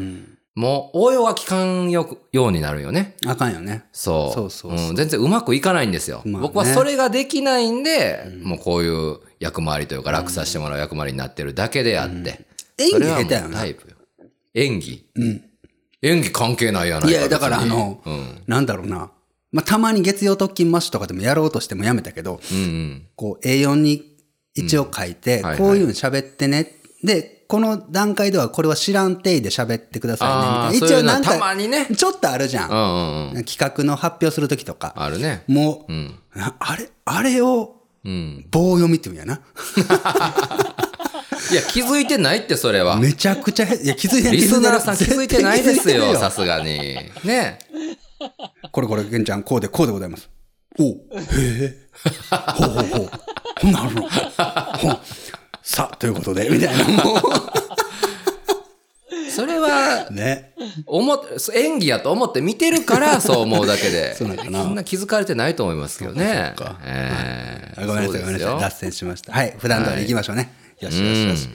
もう応用は聞かんよようになるよね。あかんよね。そう。そうそうそん全然うまくいかないんですよ。まあね僕はそれができないんで、もうこういう役回りというか楽させてもらう役回りになってるだけであって。演技下手やなタイプよ。演技演技関係ないやないか。いや、だからあの、うん。なんだろうな。まあ、たまに月曜特勤マッシュとかでもやろうとしてもやめたけど、うんうん。こう A4 に一応書いて、はいはいこういうの喋ってね。で、この段階ではこれは知らん体で喋ってくださいね、みたいな。あーそういうのなんか、たまにねちょっとあるじゃん。うんうんうん。企画の発表するときとか。あるね。もう、あれ、あれをうん。棒読みって言うんやな。[laughs] いや、気づいてないって、それは。めちゃくちゃへ、いや、気づいてないリスナーさん気づいてないですよ、ささすがに。ね。これこれ、ケンちゃん、こうで、こうでございます。おうへえ。ほうほうほう。ほんなるの。ほう。さあ、ということで、みたいな、もそれはう。、ね。思っ、演技やと思って見てるから、そう思うだけで。[laughs] そうなんかなそんな気づかれてないと思いますけどね。そうかええあごめんなさい、ごめんなさい。脱線しました。はい。普段通り行きましょうね。よしよしよし。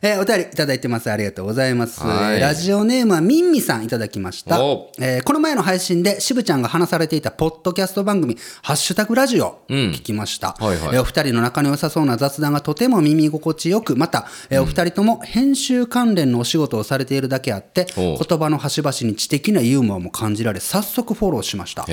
えーお便りいただいてます。ありがとうございます。はいラジオネームはミンミさんいただきました。おえーこの前の配信で渋ちゃんが話されていたポッドキャスト番組、ハッシュタグラジオ、聞きました、はいはいえーお二人の仲の良さそうな雑談がとても耳心地よく、また、えーお二人とも編集関連のお仕事をされているだけあって、お言葉の端々に知的なユーモアも感じられ、早速フォローしました。へ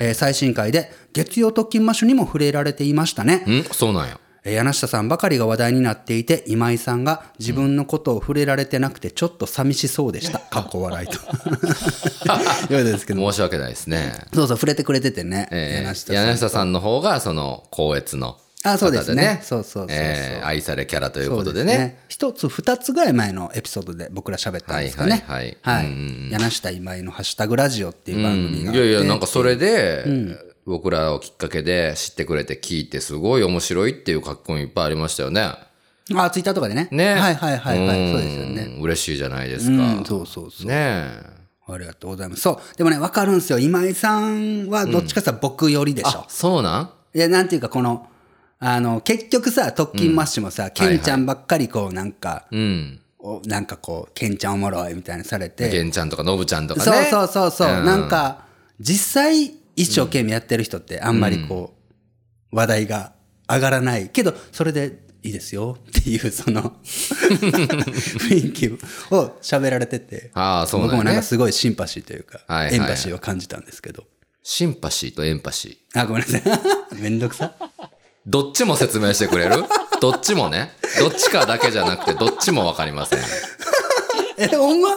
えー最新回で月曜特勤マッシュにも触れられていましたね。んそうなんや。えー柳下さんばかりが話題になっていて、今井さんが自分のことを触れられてなくてちょっと寂しそうでした。[laughs] かっこ笑いと。言われですけど。申し訳ないですね。そうそう、触れてくれててね。え柳下さん。ー柳下さんの方が、その、光悦の。あそうですね方そうそうえー愛されキャラということでね。。一つ、二つぐらい前のエピソードで僕ら喋ったんですかね。はいはいはい柳下今井のハッシュタグラジオっていう番組が。いやいや、なんかそれで、僕らをきっかけで知ってくれて聞いて、すごい面白いっていう書き込みいっぱいありましたよね。あ、ツイッターとかでね。ね。はいはいはいはい。んそうですよね。。嬉しいじゃないですか。うん、そうそうそう。ねえ。ありがとうございます。そう。でもね、わかるんですよ。今井さんはどっちかさ、僕寄りでしょあ。、そうなん？いや、なんていうか、この、あの、結局さ、特勤マッシュもさ、ケンちゃんばっかりこう、なんか、うん。おなんかこう、ケンちゃんおもろいみたいにされケて。ンちゃんとかノブちゃんとかそうね。そうそうそう。うんなんか、実際、一生懸命やってる人って、あんまりこう、話題が上がらない。けど、それでいいですよっていう、その、雰囲気を喋られてて。ああそうなんやね僕もなんかすごいシンパシーというか、はいはいエンパシーを感じたんですけど。シンパシーとエンパシー。あ、ごめんなさい。[laughs] めんどくさ。どっちも説明してくれる？どっちもね。どっちかだけじゃなくて、どっちもわかりません。え、ほんま？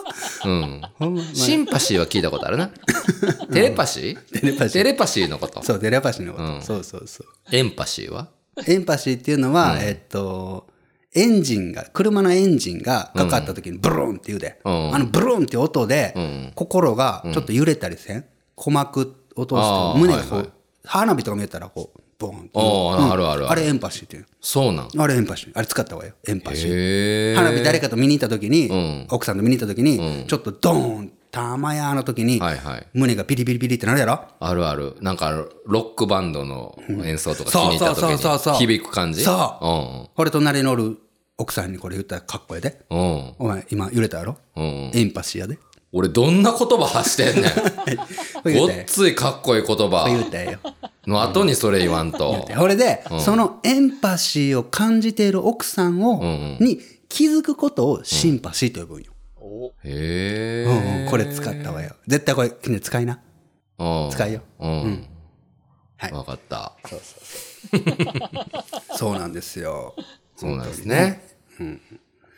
うん。ほんまシンパシーは聞いたことあるな。[laughs] テレパシー？テレパシー。テレパシーのこと。そう、テレパシーのこと。うん。そうそうそう。エンパシーは？エンパシーっていうのは、えっと、エンジンが、車のエンジンがかかった時にブルーンって言うで、うん。あのブルーンって音で、ん。心がちょっと揺れたりせん？鼓膜を通して、胸がこう、はいはい。花火とか見えたらこう、ボンあるあるある。あれエンパシーっていう。そうなん。あれエンパシー。あれ使った方がいいよ。エンパシー。花火誰かと見に行った時に、ん。奥さんと見に行った時に、ちょっとドーンたまやの時に、はいはい。胸がピリピリピリってなるやろ？あるある。なんか、ロックバンドの演奏とか気そうに入ったそうそうそうそう時に響く感じ？そう。これ隣におる奥さんにこれ言ったらかっこええで。お前今揺れたやろ、うん。エンパシーやで俺どんな言葉発してんねん。[laughs] ごっついかっこいい言これ言葉うたよの後にそれ言わんと。これで、そのエンパシーを感じている奥さんを、に気づくことをシンパシーと呼ぶんよ。おへえ。うんうんこれ使ったわよ。絶対これ、君使いな。うん。使いよ。うん。はいわかった。[laughs] そうなんですよ。そうなんですね。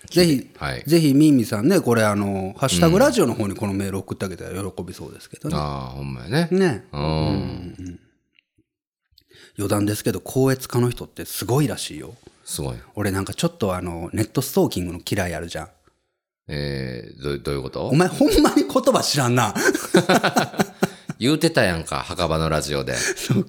ぜひ、はいぜひミーミさんね、これあの、ハッシュタグラジオの方にこのメール送ってあげたら喜びそうですけどね。ああ、ほんまやね。ね。うん。余談ですけど、高越家の人ってすごいらしいよ。すごい。俺なんかちょっとあの、ネットストーキングの嫌いあるじゃん。えー、どうどういうこと？お前ほんまに言葉知らんな。[laughs] 言うてたやんか、墓場のラジオで。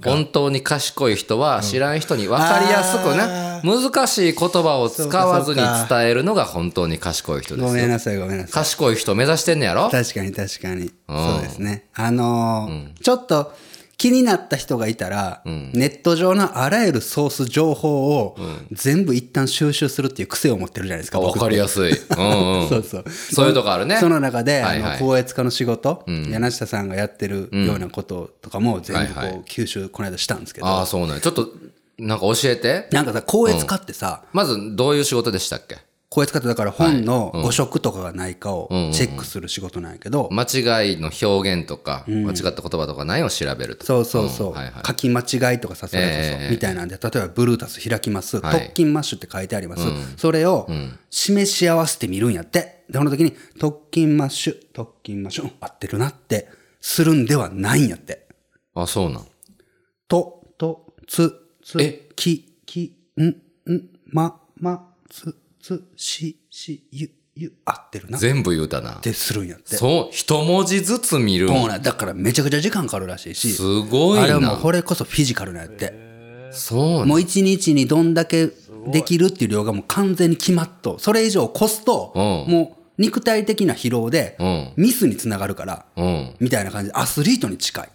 本当に賢い人は知らん人に分かりやすくね、難しい言葉を使わずに伝えるのが本当に賢い人ですよ。ごめんなさい、ごめんなさい。賢い人目指してんねやろ？確かに確かに。そうですね。あのーちょっと気になった人がいたら、ネット上のあらゆるソース情報を全部一旦収集するっていう癖を持ってるじゃないですか。分かりやすすい。うんうん。[laughs] そうそう。そういうとこあるね。その中で、はいはいあの、高越化の仕事、柳下さんがやってるようなこととかも全部こう、はいはい吸収この間したんですけど、ああ、そうなんやちょっと、なんか教えて。なんかさ、高越化ってさ、まず、どういう仕事でしたっけ？高越化ってだから本の誤植とかがないかをチェックする仕事なんやけど、間違いの表現とか、間違った言葉とかないを調べると。そうそうそう、ん。はいはい。書き間違いとかさそれこそ、ええみたいなんで例えばブルータス開きます、はい。特勤マッシュって書いてあります、それを示し合わせてみるんやって。でその時に特勤マッシュ特勤マッシュうん合ってるなってするんではないんやって。あ、そうなん。ととつつえ？ききんんままつつししゆゆ合ってるな。っ全部言うたな。てするんやって。そう、一文字ずつ見る。んそうなんだからめちゃくちゃ時間かかるらしいし。すごいな。あれはもうこれこそフィジカルなんやって。そうもう一日にどんだけできるっていう量がもう完全に決まっと、それ以上越すと、うん。もう肉体的な疲労でうん。ミスにつながるから、うん。みたいな感じでアスリートに近い。へ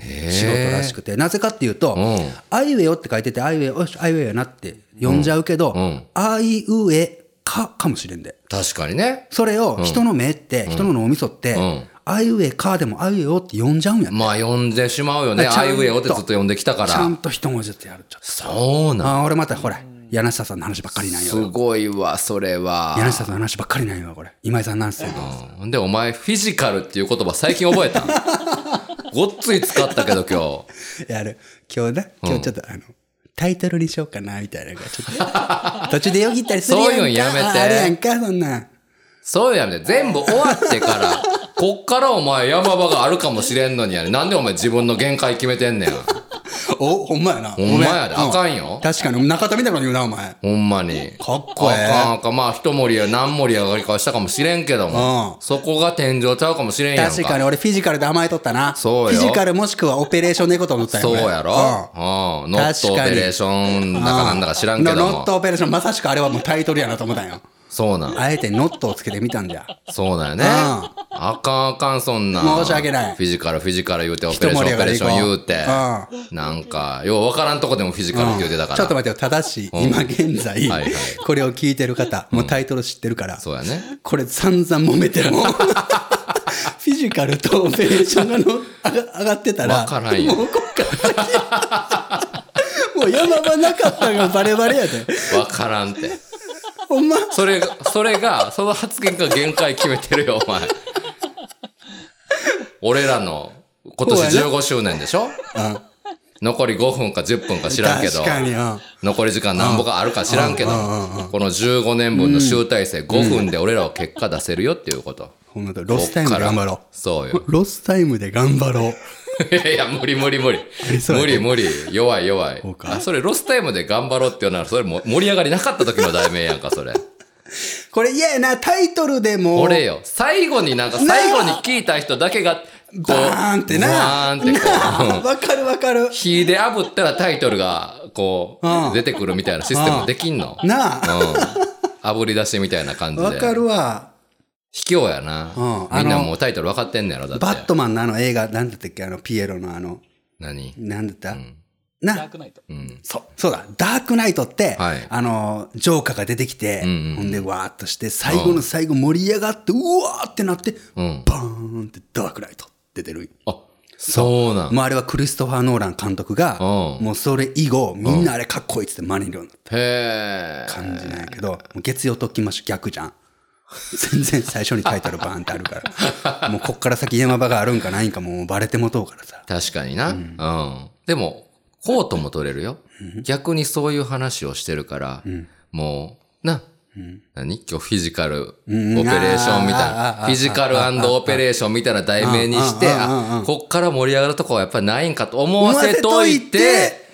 仕事らしくて、なぜかっていうと、うんあいうえおって書いてて、あいうえお、よしあいうえおやなって読んじゃうけど、んあいうえかかもしれんで。確かにね。それを人の目って、人の脳みそって、んあいうえかでもあいうえおって読んじゃうんや。まあ読んでしまうよね。あいうえおってずっと読んできたからちゃん。と一文字ずつやる。ちょっそうなん。とあー俺またほら、柳下さんの話ばっかりなんよ。すごいわ、それは。柳下さんの話ばっかりなんよ、これ。今井さんなんすよ。うんで、お前、フィジカルっていう言葉最近覚えた [laughs] ごっつい使ったけど今日。やる。今日な、今日ちょっとあの、タイトルにしようかな、みたいなのがちょっと。[laughs] 途中でよぎったりするやんか。そういうのやめてああるやんか、そんなん。そうやめて、全部終わってから、[laughs] こっからお前山場があるかもしれんのにやね。なんでお前自分の限界決めてんねん。お、ほんまやな。ほんまやであかんよ確かに、中田みたいなこと言うな、お前。ほんまに。かっこええあかんあかん。まあ、一盛りや何盛り上がりかはしたかもしれんけども。うんそこが天井ちゃうかもしれんやんか。確かに俺フィジカルで甘えとったな。そうよフィジカルもしくはオペレーションでいこうと思ったよ。俺そうやろうん。 not operation だかなんだか知らんけど not も。オペレーション、まさしくあれはもうタイトルやなと思ったんよ。そうなん。あえて not をつけてみたんじゃ。そうだよね。うんあかんあかん、そんな。申し訳ないフィジカル、フィジカル言うて、オペレーション、オペレーション言うて。うなんか、ようわからんとこでもフィジカルって言うてたから。ちょっと待ってよ、ただし、今現在、これを聞いてる方、もうタイトル知ってるから、そうやね。これ散々揉めても、[laughs] フィジカルとオペレーションがの上がってたら、わからんよもうこっから先、[laughs] もう山場なかったがバレバレやで。わからんって。ほんま、それが、それが、その発言が限界決めてるよ、お前。俺らの、今年そうやね15周年でしょ？うん残り5分か10分か知らんけど確、かに、うん残り時間なんぼかあるか知らんけど、この15年分の集大成5分で俺らは結果出せるよっていうこと。ほんまだロスタイムで頑張ろそうよ。う。ロスタイムで頑張ろう。い [laughs] やいや、無理無理無理。無理無理。弱い弱いあそれロスタイムで頑張ろうっていうのは、それも盛り上がりなかった時の題名やんか、それ。[laughs] これ嫌やな、タイトルでも。俺よ。最後になんか最後に聞いた人だけが、バーンってな。バーンってこう [laughs] わかるわかる。火で炙ったらタイトルが、こうんう、出てくるみたいなシステムできんの？なあ。うん。炙り出しみたいな感じで。わかるわ。卑怯やな。うんみんなもうタイトル分かってんねやろ、だって。バットマンのあの映画、なんだったっけ？あの、ピエロのあの、何？なんだった、ダーな、クナイト。うん。そう、そうだ、ダークナイトって、はいあの、ジョーカーが出てきて、うんうんうんほんで、わーっとして、最後の最後盛り上がって、うわーってなって、うん。バーンってダークナイト出てる。あ、そうなん。もうあれはクリストファー・ノーラン監督が、うんもうそれ以後、みんなあれかっこいいっつって真似るようになったへえ。感じなんやけど、もう月曜特勤マッシュ逆じゃん。全然最初にタイトルバーンってあるから。もうこっから先山場があるんかないんかもうバレてもとうからさ。確かにな。うん。でも、コートも取れるよ。逆にそういう話をしてるから、もう、な、何？今日フィジカルオペレーションみたいな。ーフィジカルオペレーションみたいな題名にして、うんうんうんうんあ、こっから盛り上がるとこはやっぱりないんかと思わせといて、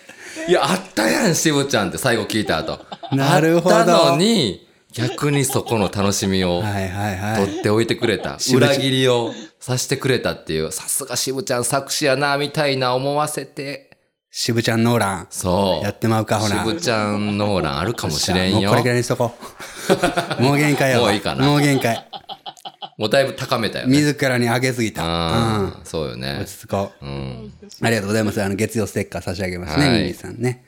いや、あったやん、渋ちゃんって最後聞いた後。なるほどあったのに、逆にそこの楽しみをはいはいはい。取っておいてくれた。裏切りをさせてくれたっていう、さすが渋ちゃん作詞やな、みたいな思わせて、渋ちゃんノーラン。そう。やってまうかほな渋ちゃんノーランあるかもしれんよ。もうこれぐらいにしとこう。[laughs] もう限界やわ。もういいかなもう限界。もうだいぶ高めたよね。自らに上げすぎた。うん。そうよね落。ち着こう。うん。ありがとうございます。あの、月曜ステッカー差し上げますね、はいミミさんね。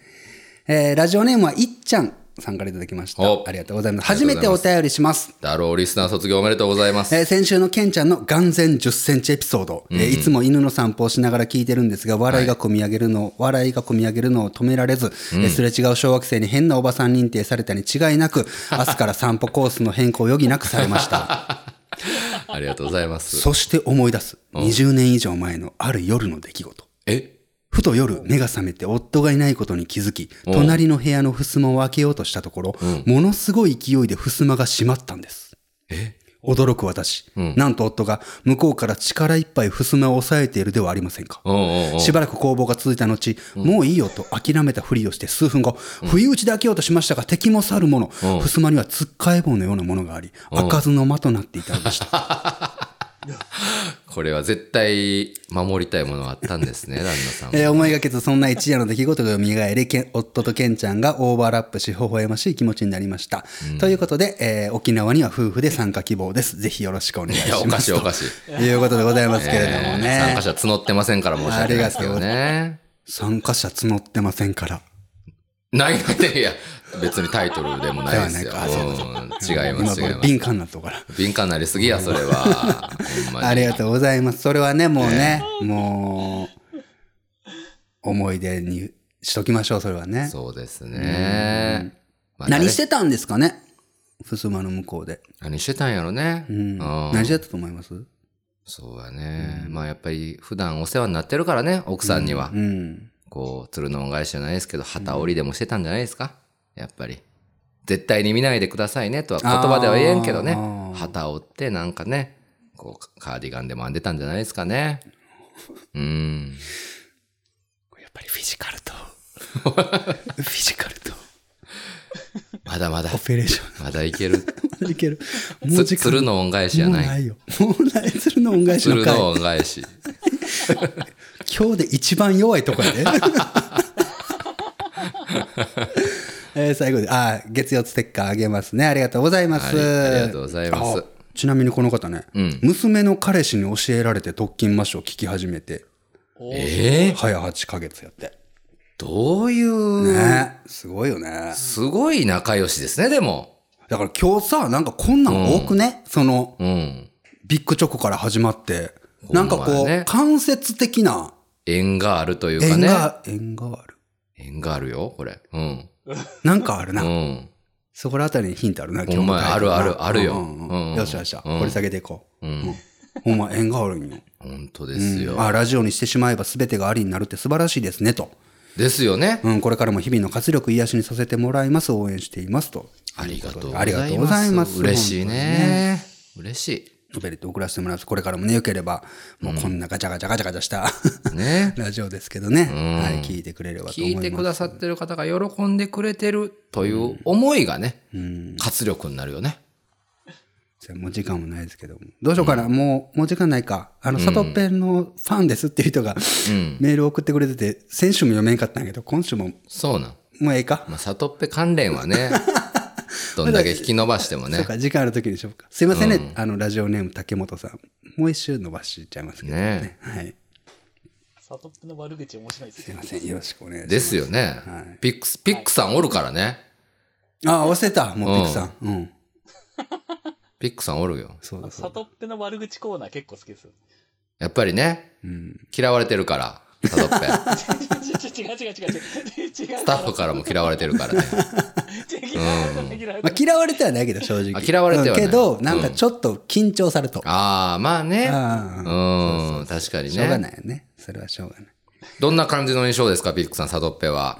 えー、ラジオネームは、いっちゃんさんからいただきました。おありがとうございます。初めてお便りします。だろう、リスナー卒業おめでとうございます。えー先週のケンちゃんの眼前10センチエピソード、えーいつも犬の散歩をしながら聞いてるんですが、笑いが込み上げるのを、笑いが込み上げるのを止められず、えーすれ違う小学生に変なおばさん認定されたに違いなく、明日から散歩コースの変更を余儀なくされました。[laughs] ありがとうございます。そして思い出す、20年以上前のある夜の出来事。え？ふと夜目が覚めて夫がいないことに気づき、隣の部屋の襖を開けようとしたところ、ものすごい勢いで襖が閉まったんです。驚く私、なんと夫が向こうから力いっぱい襖を押さえているではありませんか。おうおうおうしばらく攻防が続いた後、もういいよと諦めたふりをして数分後、不意打ちで開けようとしましたが敵も去るもの、襖にはつっかえ棒のようなものがあり、開かずの間となっていたのでした。[laughs] [laughs] これは絶対守りたいものがあったんですね、旦那さんも。えー思いがけずそんな一夜の出来事が蘇り、けん夫とケンちゃんがオーバーラップし、微笑ましい気持ちになりました。ということで、えー沖縄には夫婦で参加希望です。ぜひよろしくお願いします。かしいおかしい。ということでございますけれどもえーね。参加者募ってませんから申し訳ないですけどね。参加者募ってませんから。ないないいや、別にタイトルでもないですよ。違います、違い今ます。敏感なとこから。敏感なりすぎや、それは。ありがとうございます。それはね、もうね、もう、思い出にしときましょう、それはね。そうですね。まあ何してたんですかね？襖の向こうで。何してたんやろね。何してたと思います？そうやね。まあやっぱり普段お世話になってるからね、奥さんには。うん。こう、鶴の恩返しじゃないですけど、旗折りでもしてたんじゃないですか？やっぱり。絶対に見ないでくださいねとは言葉では言えんけどね。旗折ってなんかね、こう、カーディガンでも編んでたんじゃないですかね。うん。やっぱりフィジカルと、[laughs] フィジカルと、まだまだオ、ペレーシまだいける。ョン。いける。もう鶴の恩返しじゃもうない。ないよ。もうない。鶴の恩返しの回。鶴の恩返し。[laughs] 今日で一番弱いとこやで。[laughs] えー最後で、あー、月曜ステッカーあげますね。ありがとうございます。はいありがとうございますあちなみにこの方ね、うん娘の彼氏に教えられて特勤マッシュを聞き始めて、ええ早8ヶ月やって。どういう、ねすごいよね。すごい仲良しですね、でも。だから今日さ、なんかこんなん多くね、その、うん。ビッグチョコから始まって、なんかこう、間接的な縁があるというかね。縁が、縁がある。縁があるよ、これ。うん。なんかあるな。うん。そこらあたりにヒントあるな、ほんまやタイトルなあるあるあるよよしよしよし。うん掘り下げていこう。うん。ほんま、縁があるんよ。本当ですよ。あ、ラジオにしてしまえば全てがありになるって素晴らしいですね、と。ですよね。うん、これからも日々の活力癒しにさせてもらいます。応援しています。と。ありがとうございます。ありがとうございます嬉しいね。嬉しノベルテ送らせてもらいます。これからもね、よければ、もうこんなガチャガチャガチャガチャした、い。ね。[laughs] ラジオですけどね。はい、聞いてくれればと思います。聞いてくださってる方が喜んでくれてるという思いがね、活力になるよね。じゃあもう時間もないですけども。どうしようかな、もう、もう時間ないか。あの、サトペンのファンですっていう人が、うん。メール送ってくれてて、先週も読めんかったんやけど、今週も、そうなん。もうええか、まあ、サトッペ関連はね、[laughs] どんだけ引き伸ばしてもね。そうか、時間ある時にしようか。すいませんね、あの、ラジオネーム竹本さん。もう一周伸ばしちゃいますけどね。ねはい。サトップの悪口面白いですねすいま。せん、よろしくお願いします。ですよね。はいピックス、ピックさんおるからね。あ、忘れた、もうピクさん。うん。ピックさんおるよ。そうだそうだ。サトップの悪口コーナー結構好きですよ。やっぱりね、うん。嫌われてるから、サトッペ。違う違う違う違う。ススタッフからも嫌われてるからね。違う違う違う違うまあ、嫌われてはないけど、正直。あ嫌われてはないうんけど、なんかちょっと緊張されと。ああ、まあね。あうん、確かにしょうがね。ないよね。それはしょうがない。どんな感じの印象ですか、ピックさん、サトッペは？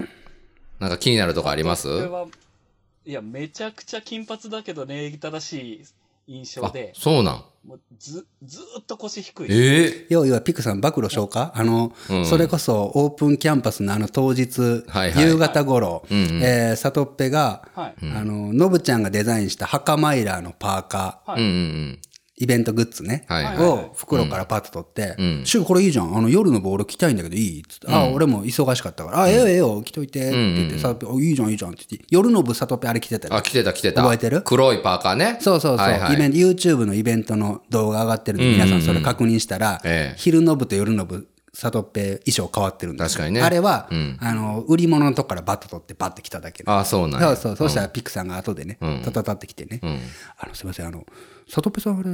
なんか気になるとこあります？これはいや、めちゃくちゃ金髪だけど礼儀正しい印象あで、、そうなん。もうず、ずーっと腰低い。ええ要はピクさん暴露しようかあの、うん。それこそオープンキャンパスのあの当日、はいはい。夕方頃、えー、サトッペが、はい。あの、ノブちゃんがデザインした墓マイラーのパーカー、はい。うんうんイベントグッズね、はいはい。を袋からパッと取ってうん「シュウこれいいじゃん。あの夜のボール着たいんだけどいい?」っつって「あ俺も忙しかったから「あええよええよ着といて」って言って「サトッペあいいじゃんいいじゃん」って言って夜の部サトッペあれ着てたうん。あ、よ来てた来てた。覚えてる？黒いパーカーね。そうそうそう、はいはい。イベント YouTube のイベントの動画上がってるんで、皆さんそれ確認したら、ええ。昼の部と夜の部サトッペ衣装変わってるんで確かにね。あれは、うん。あの売り物のとこからバッと取ってバッて来ただけであそうなんや。そうそう、そしたらピクさんが後でね、うん。たたたってきてね、うん。あのすいませんあのサトッペさんあれ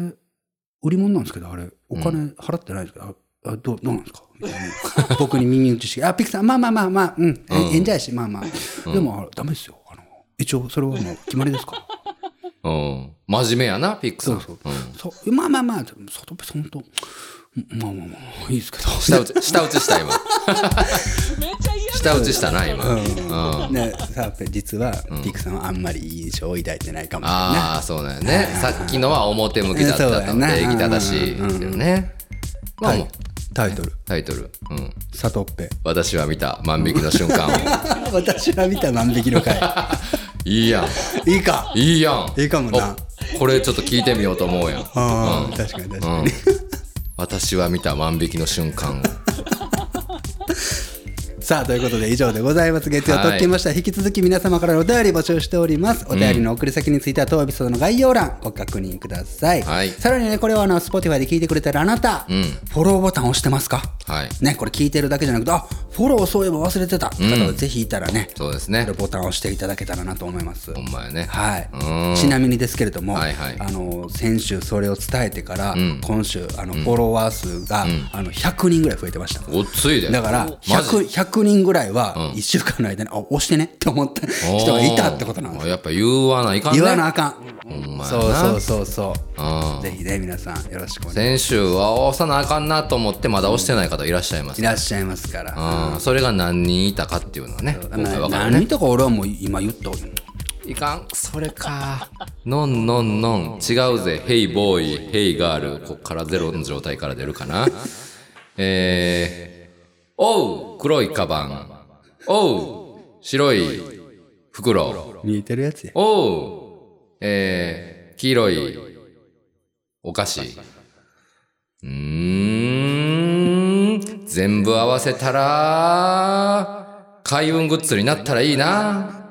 売り物なんですけどあれお金払ってないんですけど、ああどうどうなんですか？[laughs] 僕に耳打ちして「あピクさんまあまあまあまあうん、えええんじゃやしまあまあ、でもあダメですよ。あの一応それはもう決まりですか？らうん。真面目やな、ピックさん。そうう。ん。そうまあまあまあ、サトペさんと、まあまあまあ、いいですけど。下打ち、下打ちした、今。めっちゃ嫌だ。下打ちしたな、今。うん。ね、サトペ実は、ピクさんはあんまりいい印象を抱いてないかもしれないああ、そうなんよね。さっきのは表向きだったと。な礼儀正しいですよね。まあな。もうタイトル、タイトル。うん。サトペ。私は見た万引きの瞬間を。[laughs] 私は見た万引きの回。いいやん。いいか。いいやん。いいかもなおこれちょっと聞いてみようと思うやん。ああ、確かに確かに。私は見た万引きの瞬間を。さあ、ということで以上でございます。月曜とっきました。引き続き皆様からのお便り募集しております。お便りの送り先については当エピソードの概要欄ご確認ください。はいさらにね、これはあの、Spotify で聞いてくれてるあなた、うんフォローボタン押してますか？はい。ね、これ聞いてるだけじゃなくて、あフォローそういえば忘れてた方はぜひいたらね、そうですね。ボタンを押していただけたらなと思います。ほんまやね。はいうんちなみにですけれども、はいはいあの先週それを伝えてから、ん今週あの、フォロワー数が、あの100人ぐらい増えてました。ごっついで。だからマジ？100, 100人ぐらいは1週間の間に、あ押してねって思った人がいたってことなんです。おーやっぱ言わないかんね。言わなあかん。そうそうそうそう。うん。ぜひね皆さんよろしくお願い先週は押さなあかんなと思ってまだ押してない方いらっしゃいます。いらっしゃいますから、うん、それが何人いたかっていうのはね。何とか俺はもう今言ったいかん、それか。のんのんのん、違うぜ。ヘイボーイ、ヘイガール。こっからゼロの状態から出るかな。えー、おう、黒いカバン。おう、白い袋。見えてるやつやおう、えー、黄色いお菓子。うーん、全部合わせたら、開運グッズになったらいいな。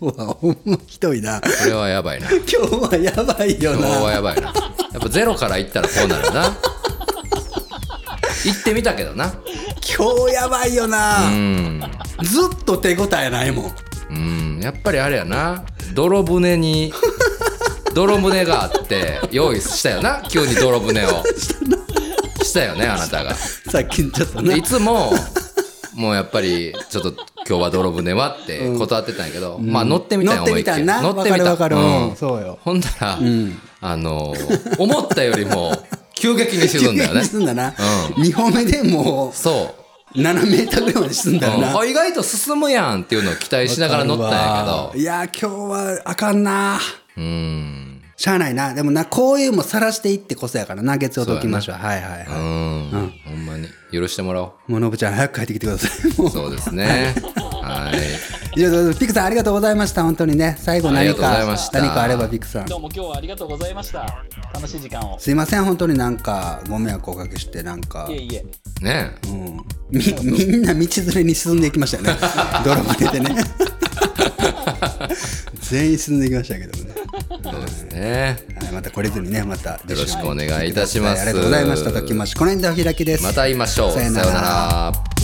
今日はほんまひどいなこれはやばいな。[laughs] 今日はやばいよ今日はなやばいな。やっぱゼロからいったらこうなるな。行ってみたけどな。今日やばいような、ん。ずっと手応えないもんうん。やっぱりあれやな。泥船に、泥船があって、用意したよな。急に泥船を。したよね、あなたが。さっきちょっとないつも、もうやっぱり、ちょっと今日は泥船はって断ってたんやけど、まあ乗ってみたんや乗ってみたんな思いっきり乗ってみた。わかるわかるうんうんそうよほんだら、あの、思ったよりも、急激に沈んだよね。沈んだな、2歩目でもそう。う7メーターぐらいまで沈んだよな、うんあ意外と進むやんっていうのを期待しながら乗ったんやいや今日はあかんなけど、うん。しゃあないなでもなこういうのも晒していってこそやからな月曜ときましょうはいはいはい、うん。ほんまに。許してもらおう。もうのぶちゃん早く帰ってきてくださいそうですね。はい。いやピクさんありがとうございました。本当にね。最後何かした。何かあればピクさん。どうも今日はありがとうございました。楽しい時間を。すいません本当になんかご迷惑をおかけしてなんか。いえいえ。ねうん、みみんな道連れに進んでいきましたよね。[laughs] ドラマ出てね。全員進んでいきましたけどもね、そうですね。はい、また来れずにねまたよよろしくお願いいたします。ありがとうございました。ときましこの辺でお開きです。また会いましょう。さよなら。さよなら